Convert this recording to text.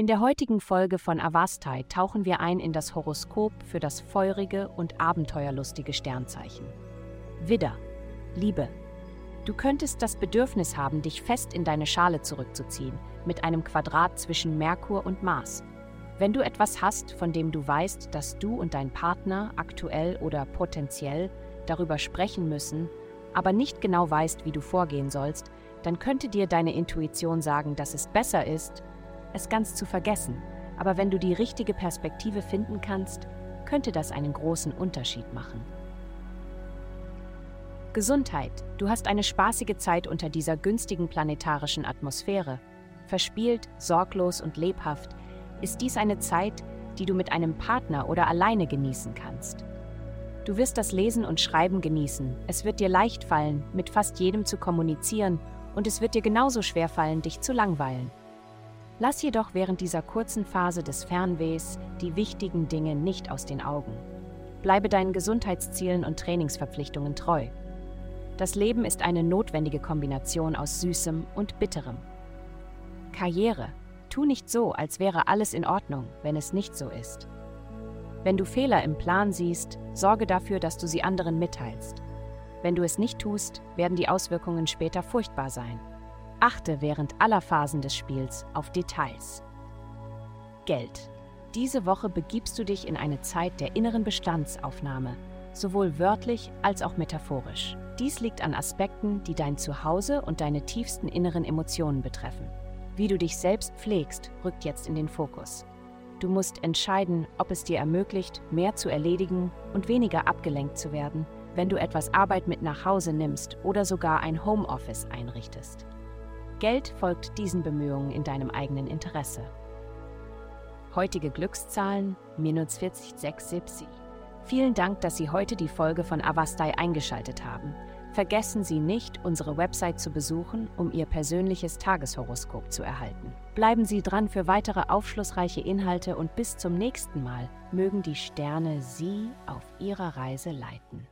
In der heutigen Folge von Avastai tauchen wir ein in das Horoskop für das feurige und abenteuerlustige Sternzeichen. Widder, Liebe. Du könntest das Bedürfnis haben, dich fest in deine Schale zurückzuziehen, mit einem Quadrat zwischen Merkur und Mars. Wenn du etwas hast, von dem du weißt, dass du und dein Partner aktuell oder potenziell darüber sprechen müssen, aber nicht genau weißt, wie du vorgehen sollst, dann könnte dir deine Intuition sagen, dass es besser ist, es ganz zu vergessen. Aber wenn du die richtige Perspektive finden kannst, könnte das einen großen Unterschied machen. Gesundheit. Du hast eine spaßige Zeit unter dieser günstigen planetarischen Atmosphäre. Verspielt, sorglos und lebhaft ist dies eine Zeit, die du mit einem Partner oder alleine genießen kannst. Du wirst das Lesen und Schreiben genießen. Es wird dir leicht fallen, mit fast jedem zu kommunizieren, und es wird dir genauso schwer fallen, dich zu langweilen. Lass jedoch während dieser kurzen Phase des Fernwehs die wichtigen Dinge nicht aus den Augen. Bleibe deinen Gesundheitszielen und Trainingsverpflichtungen treu. Das Leben ist eine notwendige Kombination aus Süßem und Bitterem. Karriere. Tu nicht so, als wäre alles in Ordnung, wenn es nicht so ist. Wenn du Fehler im Plan siehst, sorge dafür, dass du sie anderen mitteilst. Wenn du es nicht tust, werden die Auswirkungen später furchtbar sein. Achte während aller Phasen des Spiels auf Details. Geld. Diese Woche begibst du dich in eine Zeit der inneren Bestandsaufnahme, sowohl wörtlich als auch metaphorisch. Dies liegt an Aspekten, die dein Zuhause und deine tiefsten inneren Emotionen betreffen. Wie du dich selbst pflegst, rückt jetzt in den Fokus. Du musst entscheiden, ob es dir ermöglicht, mehr zu erledigen und weniger abgelenkt zu werden, wenn du etwas Arbeit mit nach Hause nimmst oder sogar ein Homeoffice einrichtest. Geld folgt diesen Bemühungen in deinem eigenen Interesse. Heutige Glückszahlen minus 40,670. Vielen Dank, dass Sie heute die Folge von Avastai eingeschaltet haben. Vergessen Sie nicht, unsere Website zu besuchen, um Ihr persönliches Tageshoroskop zu erhalten. Bleiben Sie dran für weitere aufschlussreiche Inhalte und bis zum nächsten Mal mögen die Sterne Sie auf Ihrer Reise leiten.